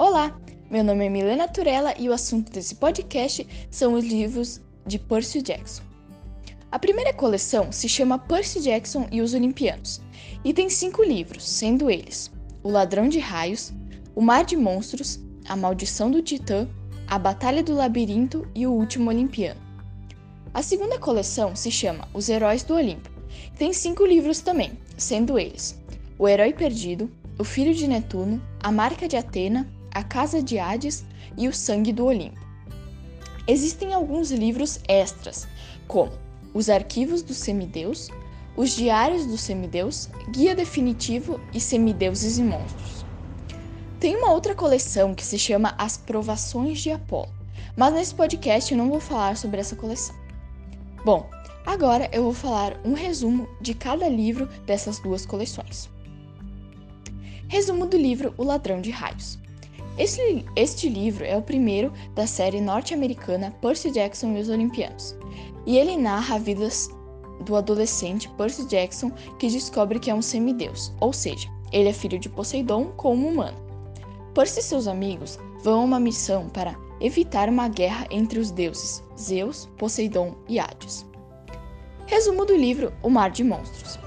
Olá, meu nome é Milena Turella e o assunto desse podcast são os livros de Percy Jackson. A primeira coleção se chama Percy Jackson e os Olimpianos e tem cinco livros, sendo eles O Ladrão de Raios, O Mar de Monstros, A Maldição do Titã, A Batalha do Labirinto e O Último Olimpiano. A segunda coleção se chama Os Heróis do Olimpo. Tem cinco livros também, sendo eles O Herói Perdido, O Filho de Netuno, A Marca de Atena, A Casa de Hades e O Sangue do Olimpo. Existem alguns livros extras, como Os Arquivos do Semideus, Os Diários do Semideus, Guia Definitivo e Semideuses e Monstros. Tem uma outra coleção que se chama As Provações de Apolo, mas nesse podcast eu não vou falar sobre essa coleção. Bom, agora eu vou falar um resumo de cada livro dessas duas coleções. Resumo do livro O Ladrão de Raios. Este, este livro é o primeiro da série norte-americana Percy Jackson e os Olimpianos, e ele narra a vida do adolescente Percy Jackson que descobre que é um semideus, ou seja, ele é filho de Poseidon como humano. Percy e seus amigos vão a uma missão para evitar uma guerra entre os deuses Zeus, Poseidon e Hades. Resumo do livro O Mar de Monstros.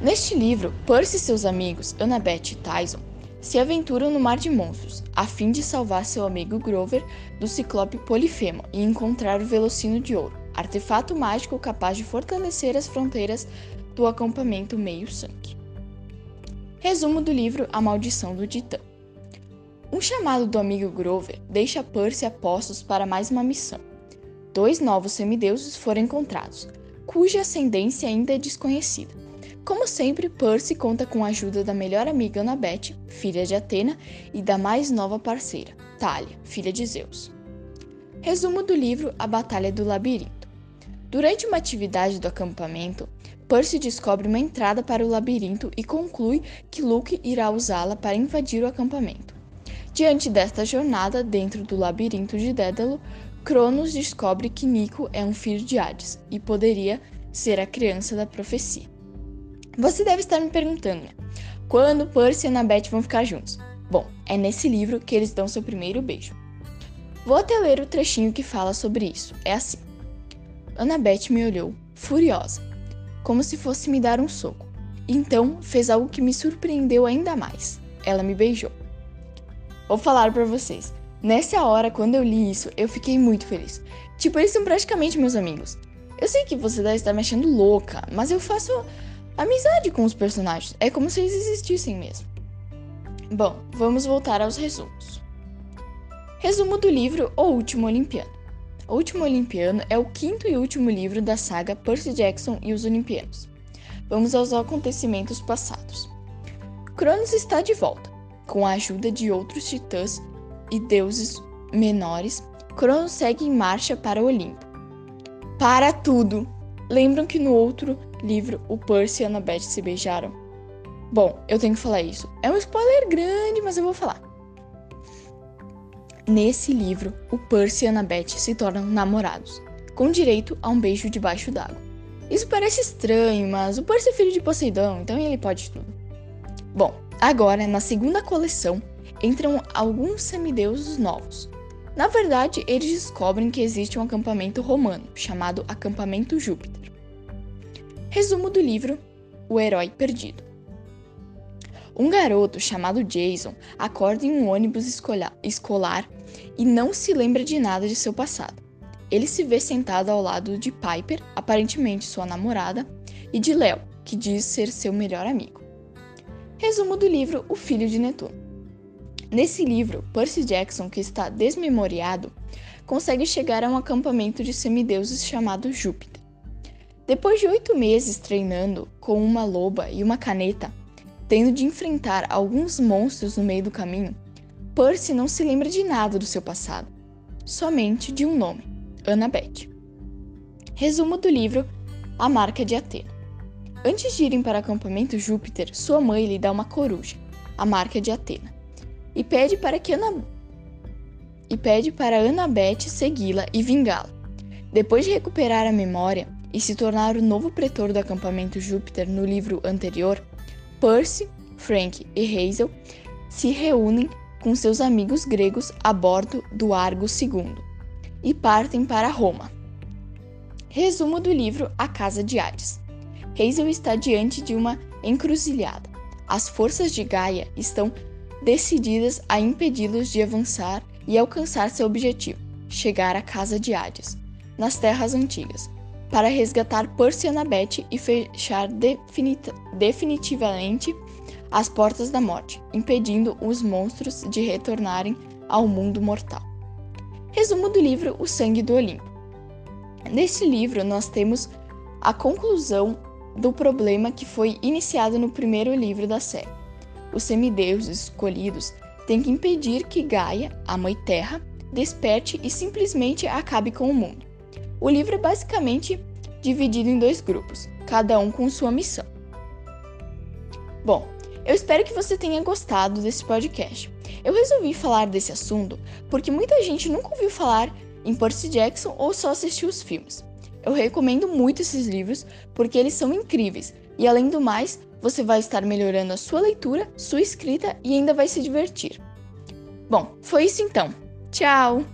Neste livro, Percy e seus amigos Annabeth e Tyson se aventuram no Mar de Monstros, a fim de salvar seu amigo Grover do ciclope Polifemo e encontrar o Velocino de Ouro, artefato mágico capaz de fortalecer as fronteiras do acampamento Meio-Sangue. Resumo do livro A Maldição do Titã. Um chamado do amigo Grover deixa Percy a postos para mais uma missão. Dois novos semideuses foram encontrados, cuja ascendência ainda é desconhecida. Como sempre, Percy conta com a ajuda da melhor amiga Annabeth, filha de Atena, e da mais nova parceira, Thalia, filha de Zeus. Resumo do livro A Batalha do Labirinto. Durante uma atividade do acampamento, Percy descobre uma entrada para o labirinto e conclui que Luke irá usá-la para invadir o acampamento. Diante desta jornada dentro do labirinto de Dédalo, Cronos descobre que Nico é um filho de Hades e poderia ser a criança da profecia. Você deve estar me perguntando, quando Percy e Annabeth vão ficar juntos? Bom, é nesse livro que eles dão seu primeiro beijo. Vou até ler o trechinho que fala sobre isso. É assim: Annabeth me olhou, furiosa, como se fosse me dar um soco. Então fez algo que me surpreendeu ainda mais. Ela me beijou. Vou falar para vocês. Nessa hora, quando eu li isso, eu fiquei muito feliz. Tipo, eles são praticamente meus amigos. Eu sei que você deve estar me achando louca, mas eu faço amizade com os personagens. É como se eles existissem mesmo. Bom, vamos voltar aos resumos. Resumo do livro O Último Olimpiano. O Último Olimpiano é o quinto e último livro da saga Percy Jackson e os Olimpianos. Vamos aos acontecimentos passados. Cronos está de volta. Com a ajuda de outros titãs e deuses menores, Cronos segue em marcha para o Olimpo. Para tudo! Lembram que no outro livro o Percy e a Annabeth se beijaram? Bom, eu tenho que falar isso. É um spoiler grande, mas eu vou falar. Nesse livro, o Percy e a Annabeth se tornam namorados, com direito a um beijo debaixo d'água. Isso parece estranho, mas o Percy é filho de Poseidon, então ele pode tudo. Bom, agora na segunda coleção entram alguns semideuses novos. Na verdade, eles descobrem que existe um acampamento romano chamado Acampamento Júpiter. Resumo do livro O Herói Perdido. Um garoto chamado Jason acorda em um ônibus escolar e não se lembra de nada de seu passado. Ele se vê sentado ao lado de Piper, aparentemente sua namorada, e de Léo, que diz ser seu melhor amigo. Resumo do livro O Filho de Netuno. Nesse livro, Percy Jackson, que está desmemoriado, consegue chegar a um acampamento de semideuses chamado Júpiter. Depois de oito meses treinando com uma loba e uma caneta, tendo de enfrentar alguns monstros no meio do caminho, Percy não se lembra de nada do seu passado, somente de um nome, Annabeth. Resumo do livro A Marca de Atena. Antes de irem para o acampamento Júpiter, sua mãe lhe dá uma coruja, a marca de Atena, e pede para que Ana e pede para Annabeth segui-la e vingá-la. Depois de recuperar a memória, e se tornar o novo pretor do acampamento Júpiter no livro anterior, Percy, Frank e Hazel se reúnem com seus amigos gregos a bordo do Argo II e partem para Roma. Resumo do livro A Casa de Hades. Hazel está diante de uma encruzilhada. As forças de Gaia estão decididas a impedi-los de avançar e alcançar seu objetivo, chegar à Casa de Hades, nas Terras Antigas, para resgatar Percy e Annabeth e fechar definitivamente as portas da morte, impedindo os monstros de retornarem ao mundo mortal. Resumo do livro O Sangue do Olimpo. Neste livro, nós temos a conclusão do problema que foi iniciado no primeiro livro da série. Os semideuses escolhidos têm que impedir que Gaia, a Mãe Terra, desperte e simplesmente acabe com o mundo. O livro é basicamente dividido em dois grupos, cada um com sua missão. Bom, eu espero que você tenha gostado desse podcast. Eu resolvi falar desse assunto porque muita gente nunca ouviu falar em Percy Jackson ou só assistiu os filmes. Eu recomendo muito esses livros porque eles são incríveis e, além do mais, você vai estar melhorando a sua leitura, sua escrita e ainda vai se divertir. Bom, foi isso então. Tchau!